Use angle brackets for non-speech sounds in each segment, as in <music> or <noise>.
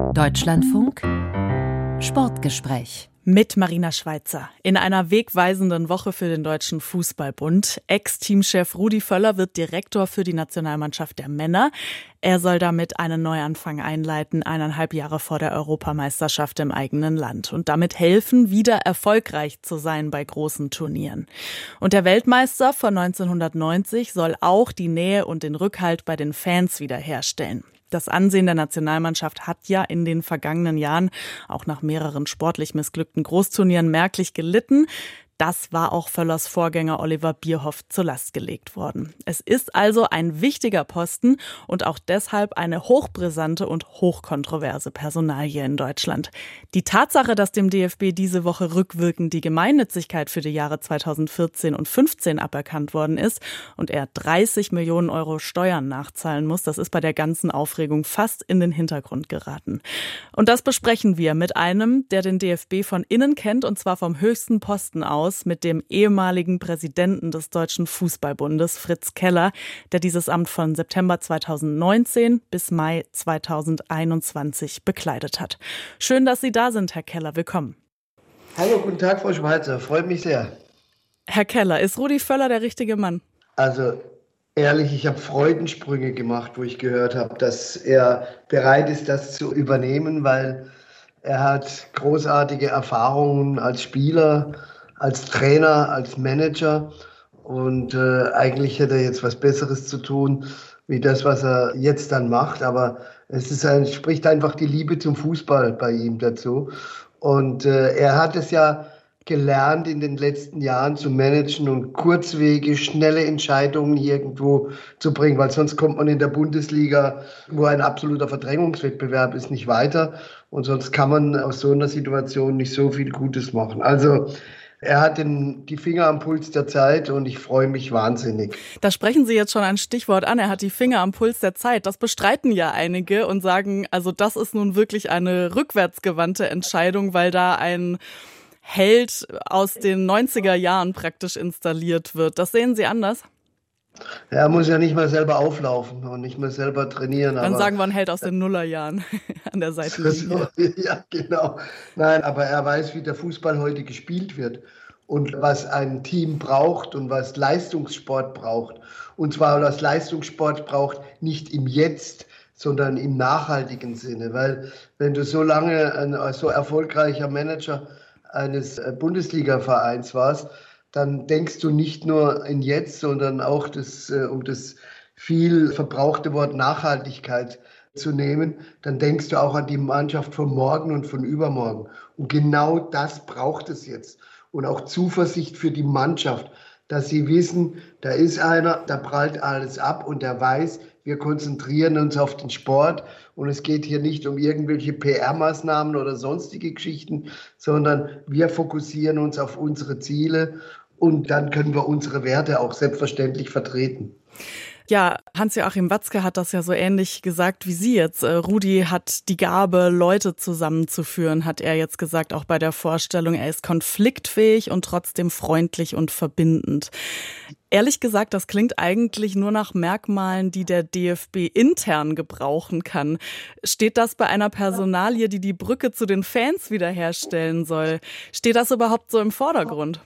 Deutschlandfunk Sportgespräch mit Marina Schweizer. In einer wegweisenden Woche für den Deutschen Fußballbund. Ex-Teamchef Rudi Völler wird Direktor für die Nationalmannschaft der Männer. Er soll damit einen Neuanfang einleiten, eineinhalb Jahre vor der Europameisterschaft im eigenen Land und damit helfen, wieder erfolgreich zu sein bei großen Turnieren. Und der Weltmeister von 1990 soll auch die Nähe und den Rückhalt bei den Fans wiederherstellen. Das Ansehen der Nationalmannschaft hat ja in den vergangenen Jahren auch nach mehreren sportlich missglückten Großturnieren merklich gelitten. Das war auch Völlers Vorgänger Oliver Bierhoff zur Last gelegt worden. Es ist also ein wichtiger Posten und auch deshalb eine hochbrisante und hochkontroverse Personalie in Deutschland. Die Tatsache, dass dem DFB diese Woche rückwirkend die Gemeinnützigkeit für die Jahre 2014 und 15 aberkannt worden ist und er 30 Millionen Euro Steuern nachzahlen muss, das ist bei der ganzen Aufregung fast in den Hintergrund geraten. Und das besprechen wir mit einem, der den DFB von innen kennt und zwar vom höchsten Posten aus aus mit dem ehemaligen Präsidenten des Deutschen Fußballbundes, Fritz Keller, der dieses Amt von September 2019 bis Mai 2021 bekleidet hat. Schön, dass Sie da sind, Herr Keller. Willkommen. Hallo, guten Tag, Frau Schweizer. Freut mich sehr. Herr Keller, ist Rudi Völler der richtige Mann? Also ehrlich, ich habe Freudensprünge gemacht, wo ich gehört habe, dass er bereit ist, das zu übernehmen, weil er hat großartige Erfahrungen als Spieler, als Trainer, als Manager. Und äh, eigentlich hätte er jetzt was Besseres zu tun, wie das, was er jetzt dann macht. Aber es ist ein, spricht einfach die Liebe zum Fußball bei ihm dazu. Und äh, er hat es ja gelernt, in den letzten Jahren zu managen und Kurzwege, schnelle Entscheidungen irgendwo zu bringen, weil sonst kommt man in der Bundesliga, wo ein absoluter Verdrängungswettbewerb ist, nicht weiter. Und sonst kann man aus so einer Situation nicht so viel Gutes machen. Also er hat den, die Finger am Puls der Zeit und ich freue mich wahnsinnig. Da sprechen Sie jetzt schon ein Stichwort an. Er hat die Finger am Puls der Zeit. Das bestreiten ja einige und sagen, also das ist nun wirklich eine rückwärtsgewandte Entscheidung, weil da ein Held aus den 90er Jahren praktisch installiert wird. Das sehen Sie anders? Er muss ja nicht mal selber auflaufen und nicht mal selber trainieren. Dann sagen wir ein Held aus den Nullerjahren <laughs> an der Seite. <laughs> ja, genau. Nein, aber er weiß, wie der Fußball heute gespielt wird und was ein Team braucht und was Leistungssport braucht. Und zwar was Leistungssport braucht, nicht im Jetzt, sondern im nachhaltigen Sinne. Weil wenn du so lange ein so erfolgreicher Manager eines Bundesliga-Vereins warst, dann denkst du nicht nur in jetzt, sondern auch das, äh, um das viel verbrauchte Wort Nachhaltigkeit zu nehmen, dann denkst du auch an die Mannschaft von morgen und von übermorgen. Und genau das braucht es jetzt. Und auch Zuversicht für die Mannschaft, dass sie wissen, da ist einer, da prallt alles ab und der weiß, wir konzentrieren uns auf den Sport und es geht hier nicht um irgendwelche PR-Maßnahmen oder sonstige Geschichten, sondern wir fokussieren uns auf unsere Ziele und dann können wir unsere Werte auch selbstverständlich vertreten. Ja, Hans-Joachim Watzke hat das ja so ähnlich gesagt wie Sie jetzt. Äh, Rudi hat die Gabe, Leute zusammenzuführen, hat er jetzt gesagt, auch bei der Vorstellung. Er ist konfliktfähig und trotzdem freundlich und verbindend. Ehrlich gesagt, das klingt eigentlich nur nach Merkmalen, die der DFB intern gebrauchen kann. Steht das bei einer Personalie, die die Brücke zu den Fans wiederherstellen soll? Steht das überhaupt so im Vordergrund?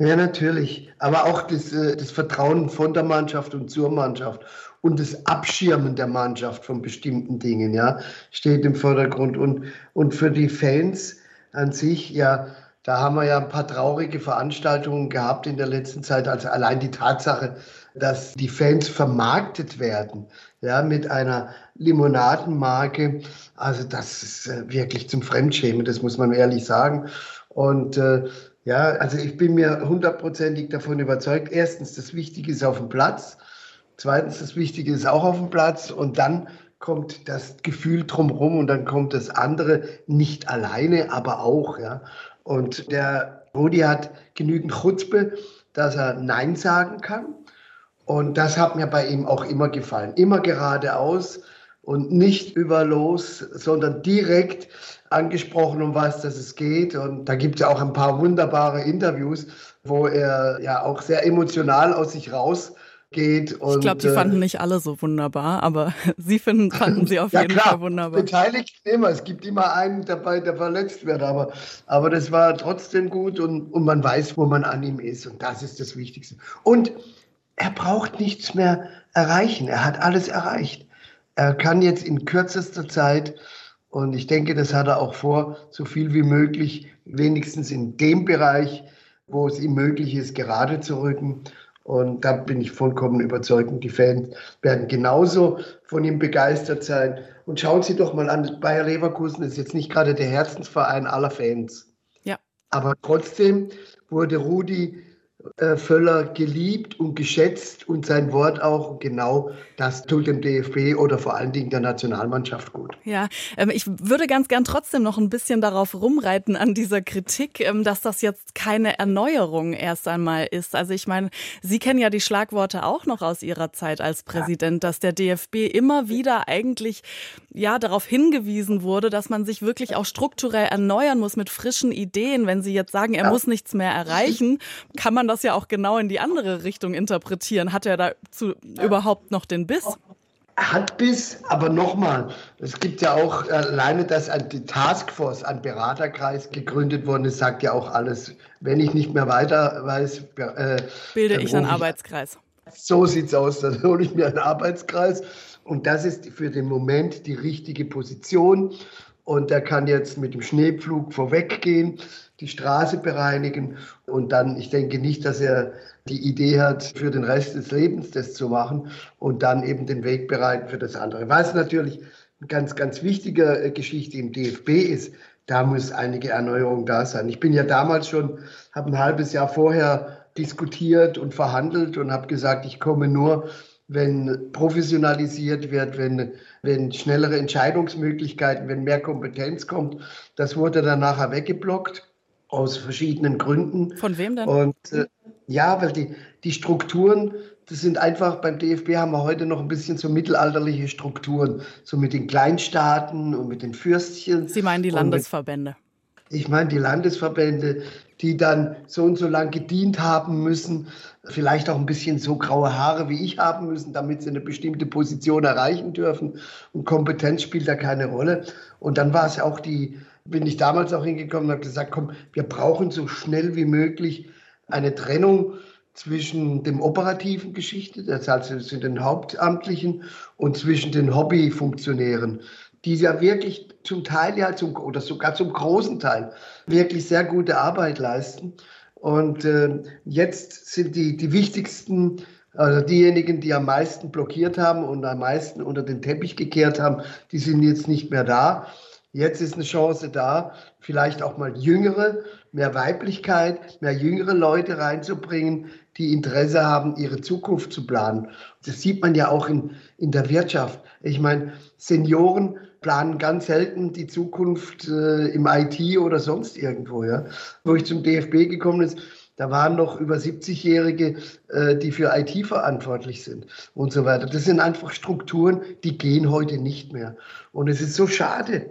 Ja, natürlich. Aber auch das, äh, das Vertrauen von der Mannschaft und zur Mannschaft und das Abschirmen der Mannschaft von bestimmten Dingen, ja, steht im Vordergrund. Und, und für die Fans an sich, ja, da haben wir ja ein paar traurige Veranstaltungen gehabt in der letzten Zeit. Also allein die Tatsache, dass die Fans vermarktet werden, ja, mit einer Limonadenmarke. Also das ist äh, wirklich zum Fremdschämen, das muss man ehrlich sagen. Und äh, ja, also ich bin mir hundertprozentig davon überzeugt. Erstens, das Wichtige ist auf dem Platz. Zweitens, das Wichtige ist auch auf dem Platz. Und dann kommt das Gefühl drumherum und dann kommt das andere nicht alleine, aber auch. Ja. Und der Rudi hat genügend Chutzpe, dass er Nein sagen kann. Und das hat mir bei ihm auch immer gefallen. Immer geradeaus und nicht über los, sondern direkt angesprochen, um was das es geht. Und da gibt es ja auch ein paar wunderbare Interviews, wo er ja auch sehr emotional aus sich raus geht. Und, ich glaube, die äh, fanden nicht alle so wunderbar, aber <laughs> Sie finden, fanden sie auf ja, jeden klar, Fall wunderbar. Beteiligt immer. Es gibt immer einen dabei, der verletzt wird, aber, aber das war trotzdem gut und, und man weiß, wo man an ihm ist und das ist das Wichtigste. Und er braucht nichts mehr erreichen. Er hat alles erreicht. Er kann jetzt in kürzester Zeit und ich denke, das hat er auch vor, so viel wie möglich, wenigstens in dem Bereich, wo es ihm möglich ist, gerade zu rücken. Und da bin ich vollkommen überzeugt. Und die Fans werden genauso von ihm begeistert sein. Und schauen Sie doch mal an, Bayer Leverkusen ist jetzt nicht gerade der Herzensverein aller Fans. Ja. Aber trotzdem wurde Rudi äh, Völler geliebt und geschätzt und sein Wort auch. genau das tut dem DFB oder vor allen Dingen der Nationalmannschaft gut. Ja, ähm, ich würde ganz gern trotzdem noch ein bisschen darauf rumreiten an dieser Kritik, ähm, dass das jetzt keine Erneuerung erst einmal ist. Also ich meine, Sie kennen ja die Schlagworte auch noch aus Ihrer Zeit als Präsident, dass der DFB immer wieder eigentlich ja darauf hingewiesen wurde, dass man sich wirklich auch strukturell erneuern muss mit frischen Ideen. Wenn Sie jetzt sagen, er ja. muss nichts mehr erreichen, kann man das ja auch genau in die andere Richtung interpretieren. Hat er dazu überhaupt noch den Biss? Hat Biss, aber nochmal, es gibt ja auch alleine, dass die Taskforce, ein Beraterkreis gegründet worden ist, sagt ja auch alles. Wenn ich nicht mehr weiter weiß, äh, bilde ich einen Arbeitskreis. So sieht's aus, dann hole ich mir einen Arbeitskreis und das ist für den Moment die richtige Position und der kann jetzt mit dem Schneepflug vorweggehen die Straße bereinigen und dann, ich denke nicht, dass er die Idee hat, für den Rest des Lebens das zu machen und dann eben den Weg bereiten für das andere. Was natürlich eine ganz, ganz wichtige äh, Geschichte im DFB ist, da muss einige Erneuerung da sein. Ich bin ja damals schon, habe ein halbes Jahr vorher diskutiert und verhandelt und habe gesagt, ich komme nur, wenn professionalisiert wird, wenn, wenn schnellere Entscheidungsmöglichkeiten, wenn mehr Kompetenz kommt. Das wurde dann nachher weggeblockt aus verschiedenen Gründen. Von wem denn? Und äh, ja, weil die, die Strukturen, das sind einfach, beim DFB haben wir heute noch ein bisschen so mittelalterliche Strukturen, so mit den Kleinstaaten und mit den Fürstchen. Sie meinen die Landesverbände? Mit, ich meine die Landesverbände, die dann so und so lang gedient haben müssen, vielleicht auch ein bisschen so graue Haare wie ich haben müssen, damit sie eine bestimmte Position erreichen dürfen. Und Kompetenz spielt da keine Rolle. Und dann war es ja auch die, bin ich damals auch hingekommen und habe gesagt, komm, wir brauchen so schnell wie möglich eine Trennung zwischen dem operativen Geschichte, das heißt also den Hauptamtlichen, und zwischen den Hobbyfunktionären, die ja wirklich zum Teil ja zum, oder sogar zum großen Teil wirklich sehr gute Arbeit leisten. Und äh, jetzt sind die, die wichtigsten, also diejenigen, die am meisten blockiert haben und am meisten unter den Teppich gekehrt haben, die sind jetzt nicht mehr da. Jetzt ist eine Chance da, vielleicht auch mal jüngere, mehr Weiblichkeit, mehr jüngere Leute reinzubringen, die Interesse haben, ihre Zukunft zu planen. Das sieht man ja auch in, in der Wirtschaft. Ich meine, Senioren planen ganz selten die Zukunft äh, im IT oder sonst irgendwo. Ja? Wo ich zum DFB gekommen ist, da waren noch über 70-Jährige, äh, die für IT verantwortlich sind und so weiter. Das sind einfach Strukturen, die gehen heute nicht mehr. Und es ist so schade,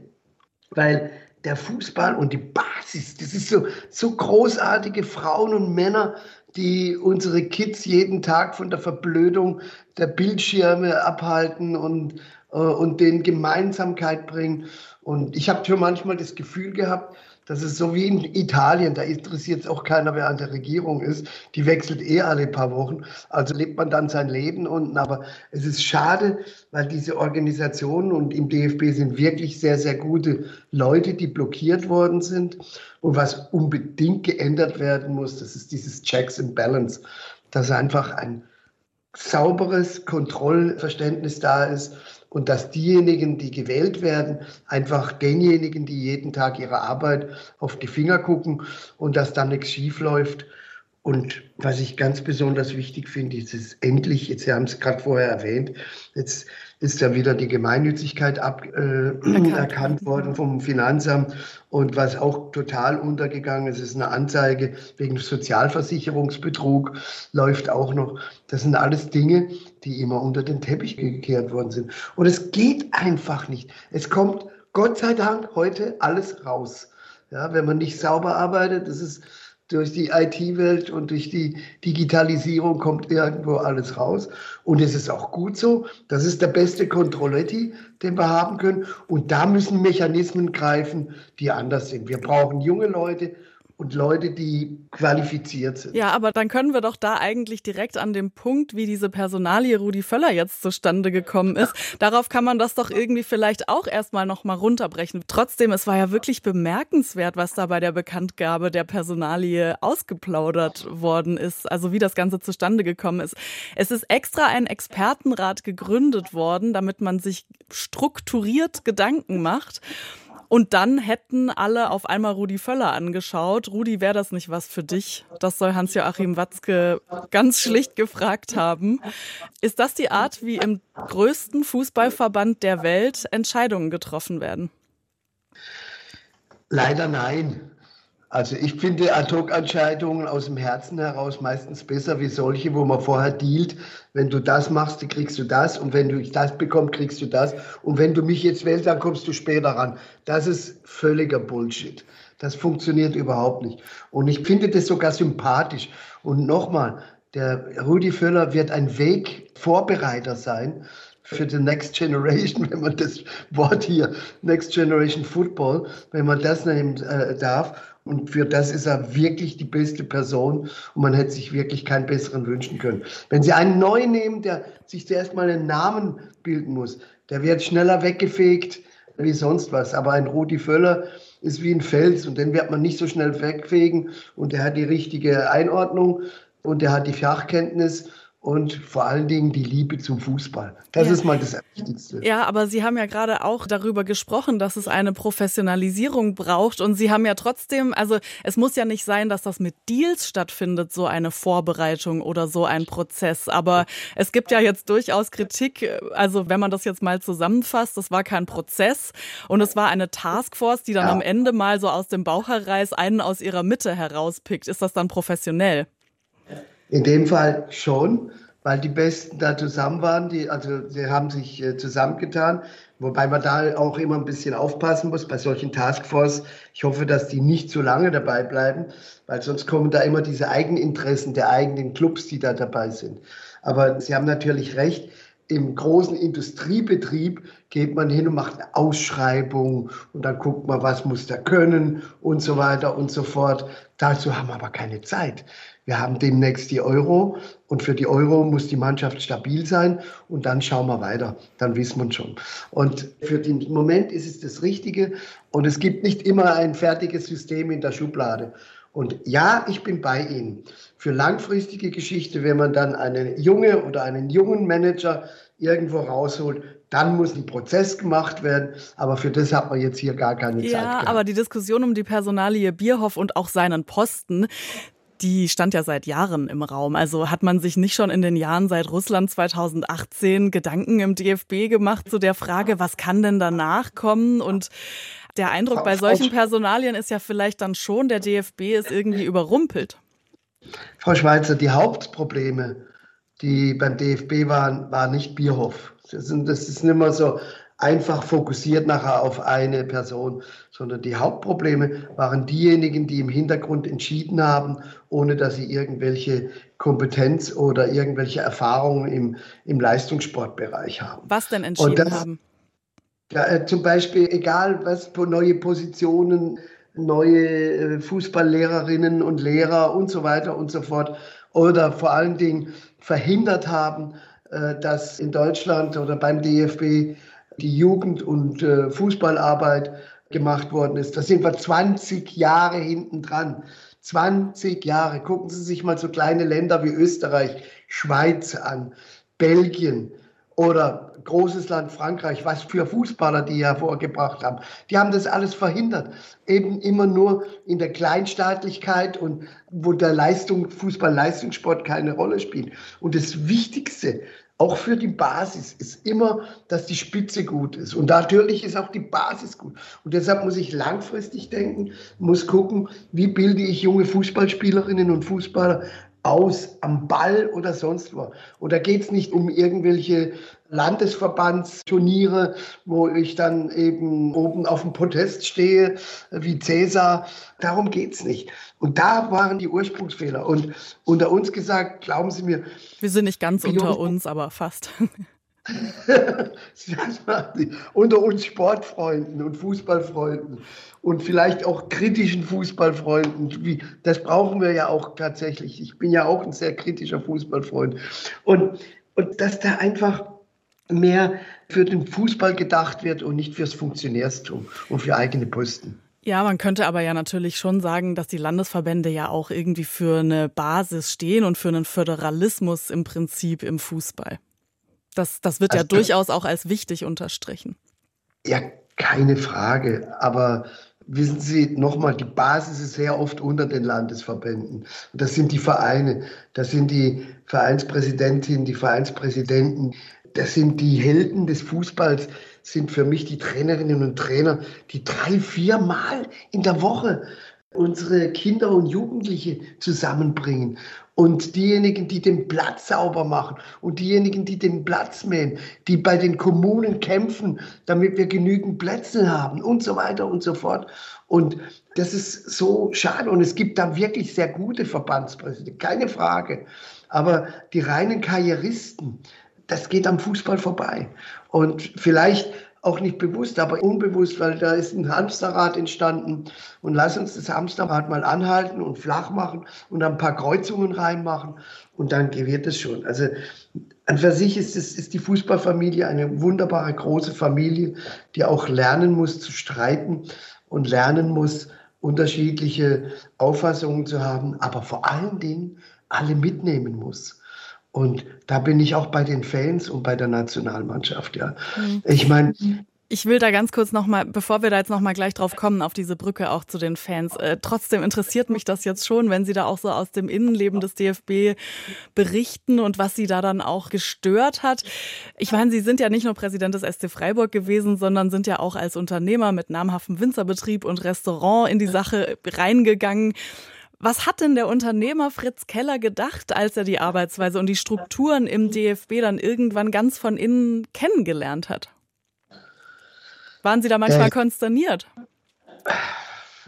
weil der Fußball und die Basis, das ist so, so großartige Frauen und Männer, die unsere Kids jeden Tag von der Verblödung der Bildschirme abhalten und, äh, und denen Gemeinsamkeit bringen. Und ich habe schon manchmal das Gefühl gehabt, das ist so wie in Italien, da interessiert es auch keiner, wer an der Regierung ist. Die wechselt eh alle paar Wochen. Also lebt man dann sein Leben unten. Aber es ist schade, weil diese Organisationen und im DFB sind wirklich sehr, sehr gute Leute, die blockiert worden sind. Und was unbedingt geändert werden muss, das ist dieses Checks and Balance, dass einfach ein sauberes Kontrollverständnis da ist und dass diejenigen, die gewählt werden, einfach denjenigen, die jeden Tag ihre Arbeit auf die Finger gucken und dass da nichts schief läuft. Und was ich ganz besonders wichtig finde, ist es endlich, jetzt Sie haben es gerade vorher erwähnt, jetzt ist ja wieder die Gemeinnützigkeit ab, äh, erkannt worden vom Finanzamt. Und was auch total untergegangen ist, ist eine Anzeige wegen Sozialversicherungsbetrug, läuft auch noch. Das sind alles Dinge, die immer unter den Teppich gekehrt worden sind. Und es geht einfach nicht. Es kommt Gott sei Dank heute alles raus. Ja, wenn man nicht sauber arbeitet, das ist durch die IT-Welt und durch die Digitalisierung kommt irgendwo alles raus. Und es ist auch gut so. Das ist der beste Controletti, den wir haben können. Und da müssen Mechanismen greifen, die anders sind. Wir brauchen junge Leute und Leute, die qualifiziert sind. Ja, aber dann können wir doch da eigentlich direkt an dem Punkt, wie diese Personalie Rudi Völler jetzt zustande gekommen ist. <laughs> Darauf kann man das doch irgendwie vielleicht auch erstmal nochmal runterbrechen. Trotzdem, es war ja wirklich bemerkenswert, was da bei der Bekanntgabe der Personalie ausgeplaudert worden ist. Also wie das Ganze zustande gekommen ist. Es ist extra ein Expertenrat gegründet worden, damit man sich strukturiert Gedanken macht. Und dann hätten alle auf einmal Rudi Völler angeschaut. Rudi, wäre das nicht was für dich? Das soll Hans-Joachim Watzke ganz schlicht gefragt haben. Ist das die Art, wie im größten Fußballverband der Welt Entscheidungen getroffen werden? Leider nein. Also ich finde Ad-Hoc-Entscheidungen aus dem Herzen heraus meistens besser wie solche, wo man vorher dealt. Wenn du das machst, kriegst du das. Und wenn du das bekommst, kriegst du das. Und wenn du mich jetzt wählst, dann kommst du später ran. Das ist völliger Bullshit. Das funktioniert überhaupt nicht. Und ich finde das sogar sympathisch. Und nochmal, der Rudi Völler wird ein Wegvorbereiter sein für die Next Generation, <laughs> wenn man das Wort hier, Next Generation Football, wenn man das nehmen äh, darf. Und für das ist er wirklich die beste Person und man hätte sich wirklich keinen besseren wünschen können. Wenn Sie einen neuen nehmen, der sich zuerst mal einen Namen bilden muss, der wird schneller weggefegt wie sonst was. Aber ein Rudi Völler ist wie ein Fels und den wird man nicht so schnell wegfegen und der hat die richtige Einordnung und der hat die Fachkenntnis und vor allen Dingen die Liebe zum Fußball. Das ja. ist mal das Wichtigste. Ja, aber Sie haben ja gerade auch darüber gesprochen, dass es eine Professionalisierung braucht und Sie haben ja trotzdem, also es muss ja nicht sein, dass das mit Deals stattfindet, so eine Vorbereitung oder so ein Prozess, aber es gibt ja jetzt durchaus Kritik, also wenn man das jetzt mal zusammenfasst, das war kein Prozess und es war eine Taskforce, die dann ja. am Ende mal so aus dem Bauch heraus einen aus ihrer Mitte herauspickt. Ist das dann professionell? In dem Fall schon, weil die Besten da zusammen waren, die, also sie haben sich äh, zusammengetan, wobei man da auch immer ein bisschen aufpassen muss bei solchen Taskforce. Ich hoffe, dass die nicht zu lange dabei bleiben, weil sonst kommen da immer diese Eigeninteressen der eigenen Clubs, die da dabei sind. Aber Sie haben natürlich recht, im großen Industriebetrieb geht man hin und macht eine Ausschreibung und dann guckt man, was muss der können und so weiter und so fort. Dazu haben wir aber keine Zeit. Wir haben demnächst die Euro und für die Euro muss die Mannschaft stabil sein und dann schauen wir weiter. Dann wissen wir schon. Und für den Moment ist es das Richtige und es gibt nicht immer ein fertiges System in der Schublade. Und ja, ich bin bei Ihnen. Für langfristige Geschichte, wenn man dann eine junge oder einen jungen Manager irgendwo rausholt, dann muss ein Prozess gemacht werden. Aber für das hat man jetzt hier gar keine ja, Zeit. Ja, aber die Diskussion um die Personalie Bierhoff und auch seinen Posten, die stand ja seit Jahren im Raum. Also hat man sich nicht schon in den Jahren seit Russland 2018 Gedanken im DFB gemacht zu der Frage, was kann denn danach kommen? Und der Eindruck bei solchen Personalien ist ja vielleicht dann schon, der DFB ist irgendwie überrumpelt. Frau Schweizer, die Hauptprobleme, die beim DFB waren, war nicht Bierhoff. Das ist nicht mehr so einfach fokussiert nachher auf eine Person, sondern die Hauptprobleme waren diejenigen, die im Hintergrund entschieden haben, ohne dass sie irgendwelche Kompetenz oder irgendwelche Erfahrungen im, im Leistungssportbereich haben. Was denn entschieden das, haben? Ja, äh, zum Beispiel, egal was, neue Positionen, neue äh, Fußballlehrerinnen und Lehrer und so weiter und so fort. Oder vor allen Dingen verhindert haben, äh, dass in Deutschland oder beim DFB die Jugend- und Fußballarbeit gemacht worden ist. Da sind wir 20 Jahre hinten dran. 20 Jahre. Gucken Sie sich mal so kleine Länder wie Österreich, Schweiz an, Belgien oder großes Land Frankreich, was für Fußballer die hervorgebracht haben. Die haben das alles verhindert. Eben immer nur in der Kleinstaatlichkeit und wo der Leistung, Fußball-Leistungssport keine Rolle spielt. Und das Wichtigste, auch für die Basis ist immer, dass die Spitze gut ist. Und natürlich ist auch die Basis gut. Und deshalb muss ich langfristig denken, muss gucken, wie bilde ich junge Fußballspielerinnen und Fußballer aus am Ball oder sonst wo. Oder geht es nicht um irgendwelche Landesverbandsturniere, wo ich dann eben oben auf dem Podest stehe, wie Cäsar. Darum geht es nicht. Und da waren die Ursprungsfehler. Und unter uns gesagt, glauben Sie mir. Wir sind nicht ganz unter uns, aber fast. <laughs> unter uns Sportfreunden und Fußballfreunden und vielleicht auch kritischen Fußballfreunden. Das brauchen wir ja auch tatsächlich. Ich bin ja auch ein sehr kritischer Fußballfreund. Und, und dass da einfach mehr für den Fußball gedacht wird und nicht fürs Funktionärstum und für eigene Posten. Ja, man könnte aber ja natürlich schon sagen, dass die Landesverbände ja auch irgendwie für eine Basis stehen und für einen Föderalismus im Prinzip im Fußball. Das, das wird also, ja durchaus auch als wichtig unterstrichen. Ja, keine Frage. Aber wissen Sie, nochmal, die Basis ist sehr oft unter den Landesverbänden. Und das sind die Vereine, das sind die Vereinspräsidentinnen, die Vereinspräsidenten, das sind die Helden des Fußballs, sind für mich die Trainerinnen und Trainer, die drei, vier Mal in der Woche unsere Kinder und Jugendliche zusammenbringen und diejenigen, die den Platz sauber machen und diejenigen, die den Platz mähen, die bei den Kommunen kämpfen, damit wir genügend Plätze haben und so weiter und so fort. Und das ist so schade und es gibt da wirklich sehr gute Verbandspräsidenten, keine Frage. Aber die reinen Karrieristen, das geht am Fußball vorbei. Und vielleicht auch nicht bewusst, aber unbewusst, weil da ist ein Hamsterrad entstanden. Und lass uns das Hamsterrad mal anhalten und flach machen und ein paar Kreuzungen reinmachen und dann wird es schon. Also an für sich ist, es, ist die Fußballfamilie eine wunderbare große Familie, die auch lernen muss zu streiten und lernen muss, unterschiedliche Auffassungen zu haben, aber vor allen Dingen alle mitnehmen muss. Und da bin ich auch bei den Fans und bei der Nationalmannschaft, ja. Mhm. Ich meine, ich will da ganz kurz nochmal, bevor wir da jetzt nochmal gleich drauf kommen, auf diese Brücke auch zu den Fans. Äh, trotzdem interessiert mich das jetzt schon, wenn Sie da auch so aus dem Innenleben des DFB berichten und was Sie da dann auch gestört hat. Ich meine, Sie sind ja nicht nur Präsident des SC Freiburg gewesen, sondern sind ja auch als Unternehmer mit namhaftem Winzerbetrieb und Restaurant in die Sache reingegangen. Was hat denn der Unternehmer Fritz Keller gedacht, als er die Arbeitsweise und die Strukturen im DFB dann irgendwann ganz von innen kennengelernt hat? Waren Sie da manchmal äh, konsterniert?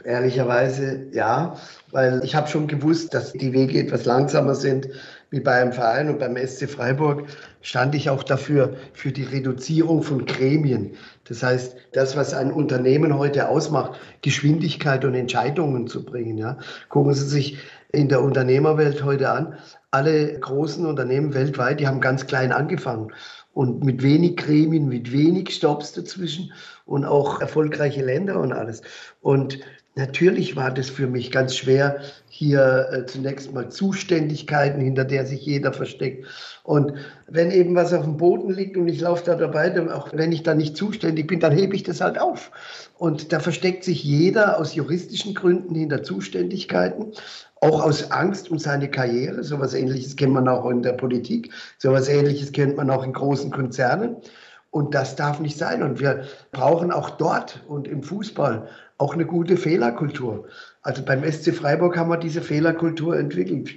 Ehrlicherweise ja, weil ich habe schon gewusst, dass die Wege etwas langsamer sind wie beim Verein und beim SC Freiburg stand ich auch dafür, für die Reduzierung von Gremien. Das heißt, das, was ein Unternehmen heute ausmacht, Geschwindigkeit und Entscheidungen zu bringen. Ja. Gucken Sie sich in der Unternehmerwelt heute an. Alle großen Unternehmen weltweit, die haben ganz klein angefangen und mit wenig Gremien, mit wenig Stops dazwischen und auch erfolgreiche Länder und alles. Und Natürlich war das für mich ganz schwer, hier äh, zunächst mal Zuständigkeiten, hinter der sich jeder versteckt. Und wenn eben was auf dem Boden liegt und ich laufe da dabei, dann, auch wenn ich da nicht zuständig bin, dann hebe ich das halt auf. Und da versteckt sich jeder aus juristischen Gründen hinter Zuständigkeiten, auch aus Angst um seine Karriere. So etwas Ähnliches kennt man auch in der Politik. So etwas Ähnliches kennt man auch in großen Konzernen. Und das darf nicht sein. Und wir brauchen auch dort und im Fußball auch eine gute Fehlerkultur. Also beim SC Freiburg haben wir diese Fehlerkultur entwickelt.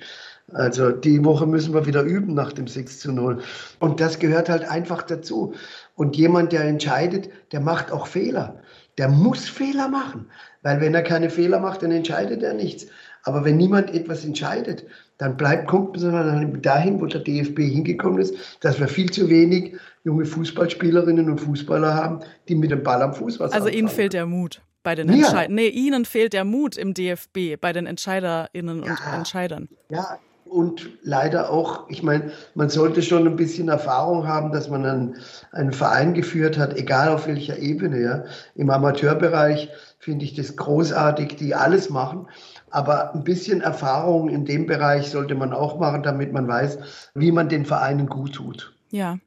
Also die Woche müssen wir wieder üben nach dem 6 zu 0. Und das gehört halt einfach dazu. Und jemand, der entscheidet, der macht auch Fehler. Der muss Fehler machen. Weil wenn er keine Fehler macht, dann entscheidet er nichts. Aber wenn niemand etwas entscheidet, dann bleibt, kommt man dahin, wo der DFB hingekommen ist, dass wir viel zu wenig junge Fußballspielerinnen und Fußballer haben, die mit dem Ball am Fuß was Also Ihnen fehlt der Mut bei den Entscheidern. Nee, Ihnen fehlt der Mut im DFB, bei den EntscheiderInnen ja, und Entscheidern. Ja, und leider auch, ich meine, man sollte schon ein bisschen Erfahrung haben, dass man einen, einen Verein geführt hat, egal auf welcher Ebene. Ja. Im Amateurbereich finde ich das großartig, die alles machen. Aber ein bisschen Erfahrung in dem Bereich sollte man auch machen, damit man weiß, wie man den Vereinen gut tut. Ja.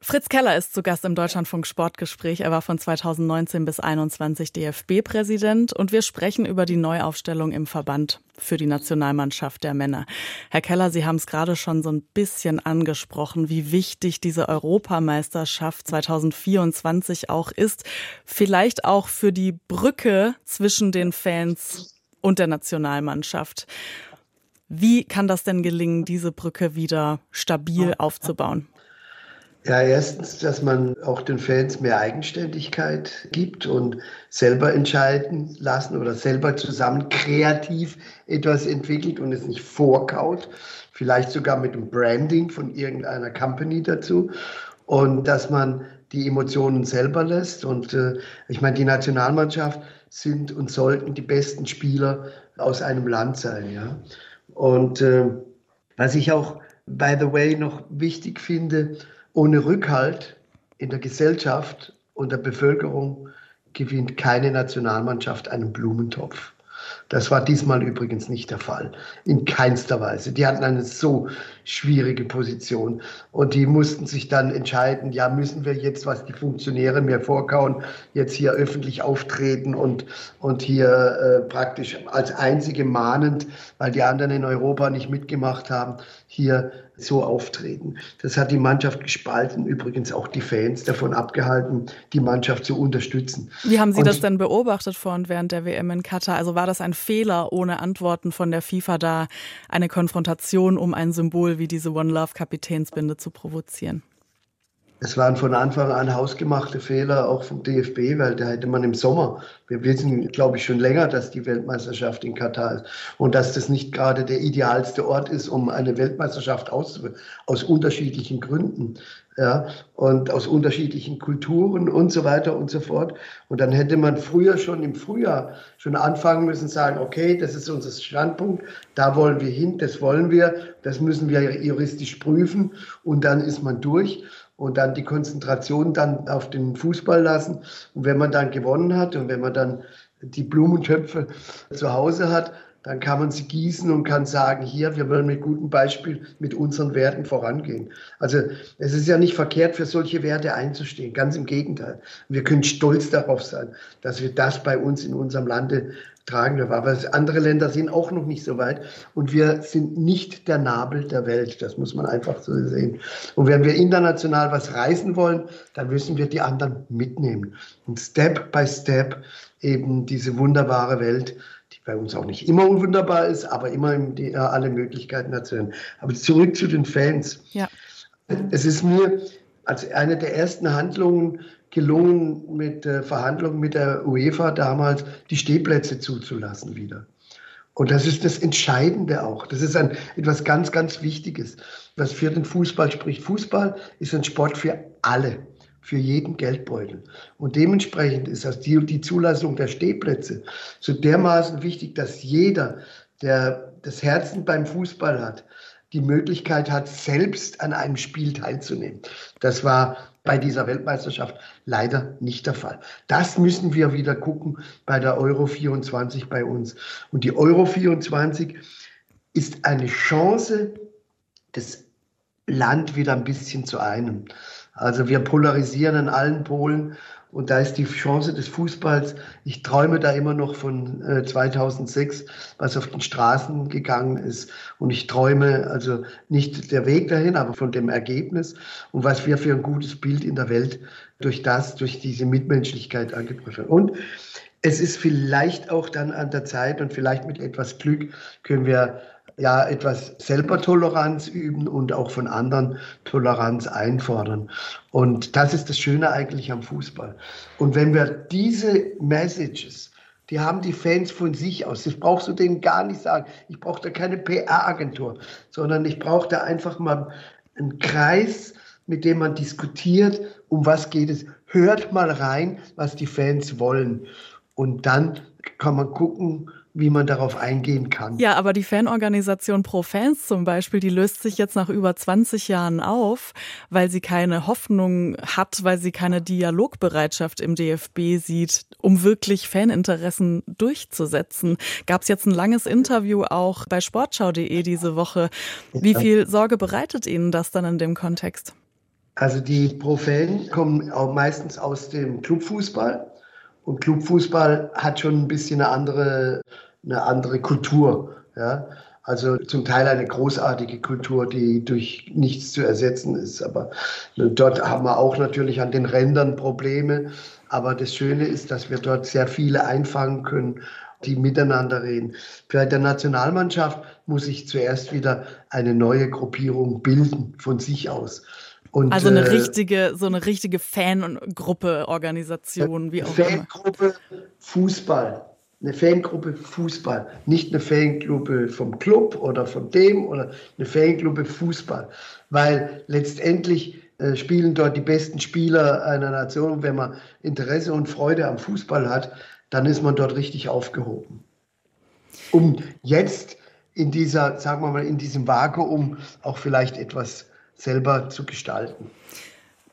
Fritz Keller ist zu Gast im Deutschlandfunk Sportgespräch. Er war von 2019 bis 2021 DFB-Präsident und wir sprechen über die Neuaufstellung im Verband für die Nationalmannschaft der Männer. Herr Keller, Sie haben es gerade schon so ein bisschen angesprochen, wie wichtig diese Europameisterschaft 2024 auch ist. Vielleicht auch für die Brücke zwischen den Fans und der Nationalmannschaft. Wie kann das denn gelingen, diese Brücke wieder stabil aufzubauen? Ja, erstens, dass man auch den Fans mehr Eigenständigkeit gibt und selber entscheiden lassen oder selber zusammen kreativ etwas entwickelt und es nicht vorkaut. Vielleicht sogar mit dem Branding von irgendeiner Company dazu. Und dass man die Emotionen selber lässt. Und äh, ich meine, die Nationalmannschaft sind und sollten die besten Spieler aus einem Land sein. Ja? Und äh, was ich auch, by the way, noch wichtig finde, ohne Rückhalt in der Gesellschaft und der Bevölkerung gewinnt keine Nationalmannschaft einen Blumentopf. Das war diesmal übrigens nicht der Fall. In keinster Weise. Die hatten eine so schwierige Position und die mussten sich dann entscheiden, ja, müssen wir jetzt, was die Funktionäre mir vorkauen, jetzt hier öffentlich auftreten und, und hier äh, praktisch als einzige mahnend, weil die anderen in Europa nicht mitgemacht haben, hier so auftreten. Das hat die Mannschaft gespalten, übrigens auch die Fans davon abgehalten, die Mannschaft zu unterstützen. Wie haben Sie und das denn beobachtet vor und während der WM in Katar? Also war das ein Fehler, ohne Antworten von der FIFA da eine Konfrontation um ein Symbol wie diese One Love Kapitänsbinde zu provozieren? Es waren von Anfang an hausgemachte Fehler auch vom DFB, weil da hätte man im Sommer, wir wissen, glaube ich, schon länger, dass die Weltmeisterschaft in Katar ist und dass das nicht gerade der idealste Ort ist, um eine Weltmeisterschaft auszuführen, aus unterschiedlichen Gründen. Ja, und aus unterschiedlichen Kulturen und so weiter und so fort. Und dann hätte man früher schon im Frühjahr schon anfangen müssen, sagen, okay, das ist unser Standpunkt, da wollen wir hin, das wollen wir, das müssen wir juristisch prüfen und dann ist man durch und dann die Konzentration dann auf den Fußball lassen. Und wenn man dann gewonnen hat und wenn man dann die Blumentöpfe zu Hause hat, dann kann man sie gießen und kann sagen, hier, wir wollen mit gutem Beispiel mit unseren Werten vorangehen. Also es ist ja nicht verkehrt, für solche Werte einzustehen, ganz im Gegenteil. Wir können stolz darauf sein, dass wir das bei uns in unserem Lande tragen dürfen. Aber andere Länder sind auch noch nicht so weit und wir sind nicht der Nabel der Welt. Das muss man einfach so sehen. Und wenn wir international was reißen wollen, dann müssen wir die anderen mitnehmen und Step by Step eben diese wunderbare Welt bei uns auch nicht immer wunderbar ist, aber immer die, äh, alle Möglichkeiten dazu. Aber zurück zu den Fans. Ja. Es ist mir als eine der ersten Handlungen gelungen, mit äh, Verhandlungen mit der UEFA damals die Stehplätze zuzulassen wieder. Und das ist das Entscheidende auch. Das ist ein, etwas ganz, ganz Wichtiges, was für den Fußball spricht. Fußball ist ein Sport für alle für jeden Geldbeutel. Und dementsprechend ist das die, die Zulassung der Stehplätze so dermaßen wichtig, dass jeder, der das Herzen beim Fußball hat, die Möglichkeit hat, selbst an einem Spiel teilzunehmen. Das war bei dieser Weltmeisterschaft leider nicht der Fall. Das müssen wir wieder gucken bei der Euro 24 bei uns. Und die Euro 24 ist eine Chance, das Land wieder ein bisschen zu einem. Also wir polarisieren an allen Polen und da ist die Chance des Fußballs. Ich träume da immer noch von äh, 2006, was auf den Straßen gegangen ist. Und ich träume also nicht der Weg dahin, aber von dem Ergebnis und was wir für ein gutes Bild in der Welt durch das, durch diese Mitmenschlichkeit angebracht haben. Und es ist vielleicht auch dann an der Zeit und vielleicht mit etwas Glück können wir ja etwas selber Toleranz üben und auch von anderen Toleranz einfordern. Und das ist das Schöne eigentlich am Fußball. Und wenn wir diese Messages, die haben die Fans von sich aus. Das brauchst du denen gar nicht sagen. Ich brauche da keine PR-Agentur, sondern ich brauche da einfach mal einen Kreis, mit dem man diskutiert, um was geht es. Hört mal rein, was die Fans wollen. Und dann kann man gucken, wie man darauf eingehen kann. Ja, aber die Fanorganisation Pro Fans zum Beispiel, die löst sich jetzt nach über 20 Jahren auf, weil sie keine Hoffnung hat, weil sie keine Dialogbereitschaft im DFB sieht, um wirklich Faninteressen durchzusetzen. Gab es jetzt ein langes Interview auch bei sportschau.de diese Woche. Wie viel Sorge bereitet Ihnen das dann in dem Kontext? Also die Pro-Fan kommen auch meistens aus dem Clubfußball. Und Clubfußball hat schon ein bisschen eine andere eine andere Kultur. Ja? Also zum Teil eine großartige Kultur, die durch nichts zu ersetzen ist. Aber dort haben wir auch natürlich an den Rändern Probleme. Aber das Schöne ist, dass wir dort sehr viele einfangen können, die miteinander reden. Für die Nationalmannschaft muss sich zuerst wieder eine neue Gruppierung bilden von sich aus. Und, also eine äh, richtige, so eine richtige Fangruppe, Organisation, wie auch Fangruppe immer. Fußball. Eine Fangruppe Fußball. Nicht eine Fangruppe vom Club oder von dem oder eine Fangruppe Fußball. Weil letztendlich äh, spielen dort die besten Spieler einer Nation. Wenn man Interesse und Freude am Fußball hat, dann ist man dort richtig aufgehoben. Um jetzt in dieser, sagen wir mal, in diesem Vakuum auch vielleicht etwas selber zu gestalten.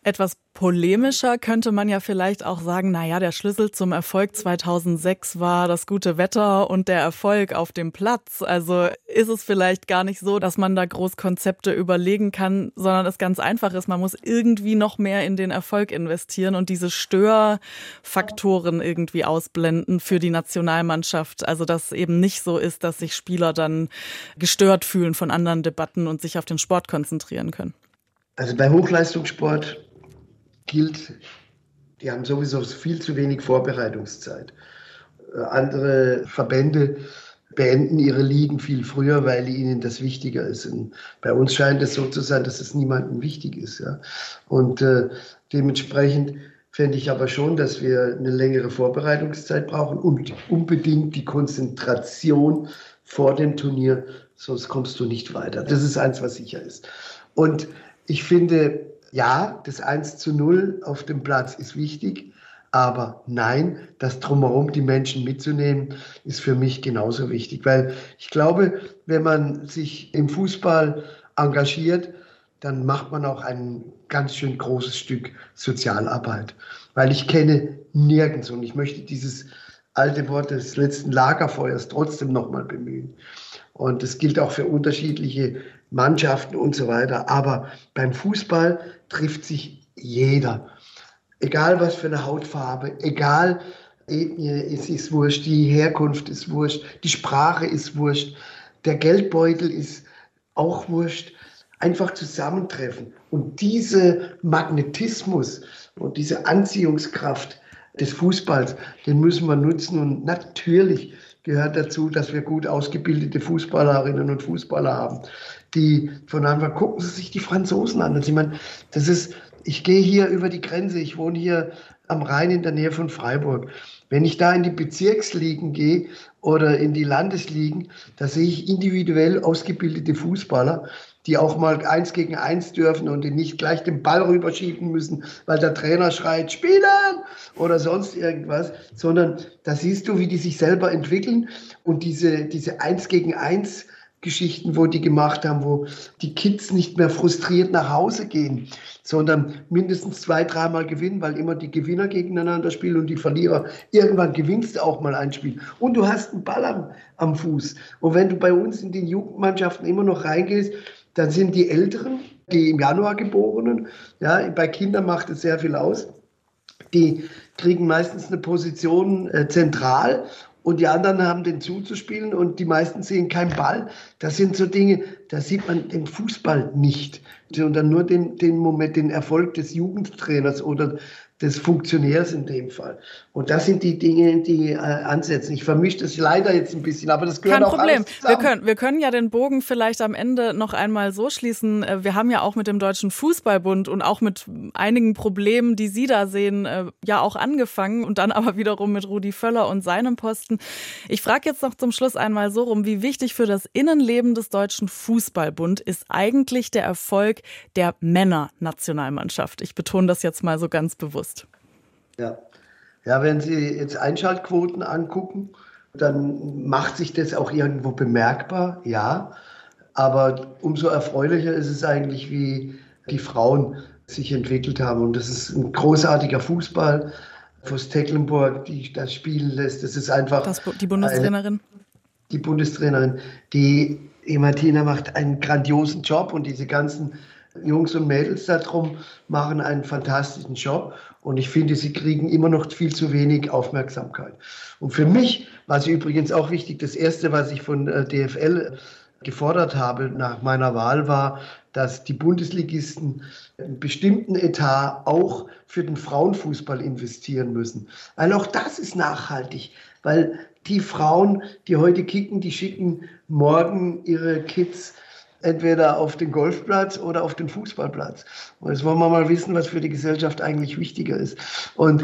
Etwas polemischer könnte man ja vielleicht auch sagen, na ja, der Schlüssel zum Erfolg 2006 war das gute Wetter und der Erfolg auf dem Platz. Also ist es vielleicht gar nicht so, dass man da groß Konzepte überlegen kann, sondern es ganz einfach ist, man muss irgendwie noch mehr in den Erfolg investieren und diese Störfaktoren irgendwie ausblenden für die Nationalmannschaft. Also dass eben nicht so ist, dass sich Spieler dann gestört fühlen von anderen Debatten und sich auf den Sport konzentrieren können. Also bei Hochleistungssport gilt, die haben sowieso viel zu wenig Vorbereitungszeit. Äh, andere Verbände beenden ihre Ligen viel früher, weil ihnen das wichtiger ist. Und bei uns scheint es so zu sein, dass es niemandem wichtig ist. Ja? Und äh, dementsprechend fände ich aber schon, dass wir eine längere Vorbereitungszeit brauchen und unbedingt die Konzentration vor dem Turnier, sonst kommst du nicht weiter. Das ist eins, was sicher ist. Und ich finde, ja, das 1 zu 0 auf dem Platz ist wichtig, aber nein, das drumherum die Menschen mitzunehmen, ist für mich genauso wichtig, weil ich glaube, wenn man sich im Fußball engagiert, dann macht man auch ein ganz schön großes Stück Sozialarbeit. Weil ich kenne nirgends und ich möchte dieses alte Wort des letzten Lagerfeuers trotzdem nochmal bemühen. Und das gilt auch für unterschiedliche Mannschaften und so weiter. Aber beim Fußball trifft sich jeder. Egal was für eine Hautfarbe, egal Ethnie, es ist wurscht, die Herkunft ist wurscht, die Sprache ist wurscht, der Geldbeutel ist auch wurscht. Einfach zusammentreffen. Und diese Magnetismus und diese Anziehungskraft des Fußballs, den müssen wir nutzen. Und natürlich gehört dazu, dass wir gut ausgebildete Fußballerinnen und Fußballer haben, die von Anfang gucken Sie sich die Franzosen an. Also ich meine, das ist, ich gehe hier über die Grenze, ich wohne hier am Rhein in der Nähe von Freiburg. Wenn ich da in die Bezirksligen gehe oder in die Landesligen, da sehe ich individuell ausgebildete Fußballer, die auch mal eins gegen eins dürfen und die nicht gleich den Ball rüberschieben müssen, weil der Trainer schreit, spielen oder sonst irgendwas, sondern da siehst du, wie die sich selber entwickeln und diese, diese eins gegen eins Geschichten, wo die gemacht haben, wo die Kids nicht mehr frustriert nach Hause gehen, sondern mindestens zwei, dreimal gewinnen, weil immer die Gewinner gegeneinander spielen und die Verlierer. Irgendwann gewinnst du auch mal ein Spiel. Und du hast einen Ball am, am Fuß. Und wenn du bei uns in den Jugendmannschaften immer noch reingehst, dann sind die Älteren, die im Januar geborenen, ja, bei Kindern macht es sehr viel aus. Die kriegen meistens eine Position äh, zentral und die anderen haben den zuzuspielen und die meisten sehen keinen Ball. Das sind so Dinge, da sieht man den Fußball nicht, sondern nur den, den Moment, den Erfolg des Jugendtrainers oder des Funktionärs in dem Fall. Und das sind die Dinge, die äh, ansetzen. Ich vermische das leider jetzt ein bisschen, aber das gehört Kein auch Problem. Wir können, wir können ja den Bogen vielleicht am Ende noch einmal so schließen. Äh, wir haben ja auch mit dem Deutschen Fußballbund und auch mit einigen Problemen, die Sie da sehen, äh, ja auch angefangen und dann <laughs> aber wiederum mit Rudi Völler und seinem Posten. Ich frage jetzt noch zum Schluss einmal so rum, wie wichtig für das Innenleben des Deutschen Fußballbund ist eigentlich der Erfolg der Männernationalmannschaft? Ich betone das jetzt mal so ganz bewusst bewusst. Ja. ja, wenn Sie jetzt Einschaltquoten angucken, dann macht sich das auch irgendwo bemerkbar, ja. Aber umso erfreulicher ist es eigentlich, wie die Frauen sich entwickelt haben. Und das ist ein großartiger Fußball, was Tecklenburg die das spielen lässt. Das ist einfach. Das, die Bundestrainerin? Eine, die Bundestrainerin. Die Martina macht einen grandiosen Job und diese ganzen Jungs und Mädels da drum machen einen fantastischen Job. Und ich finde, sie kriegen immer noch viel zu wenig Aufmerksamkeit. Und für mich war es übrigens auch wichtig, das Erste, was ich von äh, DFL gefordert habe nach meiner Wahl, war, dass die Bundesligisten einen bestimmten Etat auch für den Frauenfußball investieren müssen. Weil auch das ist nachhaltig. Weil die Frauen, die heute kicken, die schicken morgen ihre Kids entweder auf den Golfplatz oder auf den Fußballplatz. Und jetzt wollen wir mal wissen, was für die Gesellschaft eigentlich wichtiger ist. Und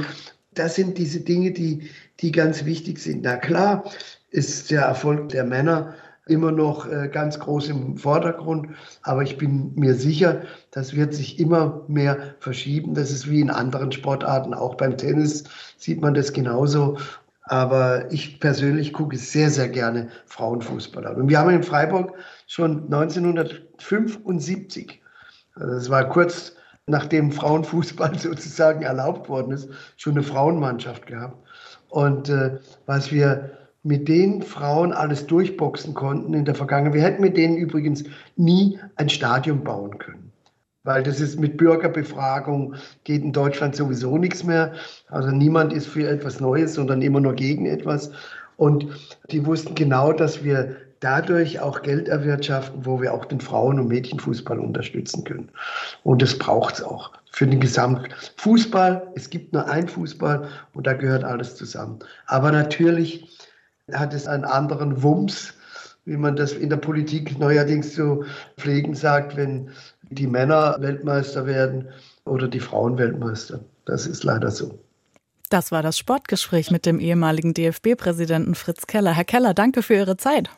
das sind diese Dinge, die, die ganz wichtig sind. Na klar ist der Erfolg der Männer immer noch äh, ganz groß im Vordergrund, aber ich bin mir sicher, das wird sich immer mehr verschieben. Das ist wie in anderen Sportarten, auch beim Tennis sieht man das genauso. Aber ich persönlich gucke sehr, sehr gerne Frauenfußball an. Und wir haben in Freiburg schon 1975, also das war kurz nachdem Frauenfußball <laughs> sozusagen erlaubt worden ist, schon eine Frauenmannschaft gehabt. Und äh, was wir mit den Frauen alles durchboxen konnten in der Vergangenheit, wir hätten mit denen übrigens nie ein Stadion bauen können. Weil das ist mit Bürgerbefragung geht in Deutschland sowieso nichts mehr. Also niemand ist für etwas Neues, sondern immer nur gegen etwas. Und die wussten genau, dass wir dadurch auch Geld erwirtschaften, wo wir auch den Frauen- und Mädchenfußball unterstützen können. Und das braucht es auch für den Gesamtfußball. Es gibt nur ein Fußball und da gehört alles zusammen. Aber natürlich hat es einen anderen Wumms, wie man das in der Politik neuerdings zu pflegen sagt, wenn die Männer Weltmeister werden oder die Frauen Weltmeister. Das ist leider so. Das war das Sportgespräch mit dem ehemaligen DFB-Präsidenten Fritz Keller. Herr Keller, danke für Ihre Zeit.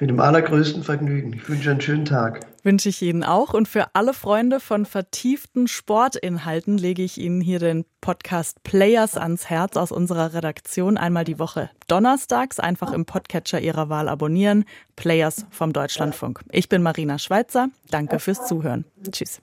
Mit dem allergrößten Vergnügen. Ich wünsche einen schönen Tag. Wünsche ich Ihnen auch. Und für alle Freunde von vertieften Sportinhalten lege ich Ihnen hier den Podcast Players ans Herz aus unserer Redaktion. Einmal die Woche donnerstags einfach im Podcatcher Ihrer Wahl abonnieren. Players vom Deutschlandfunk. Ich bin Marina Schweizer. Danke fürs Zuhören. Tschüss.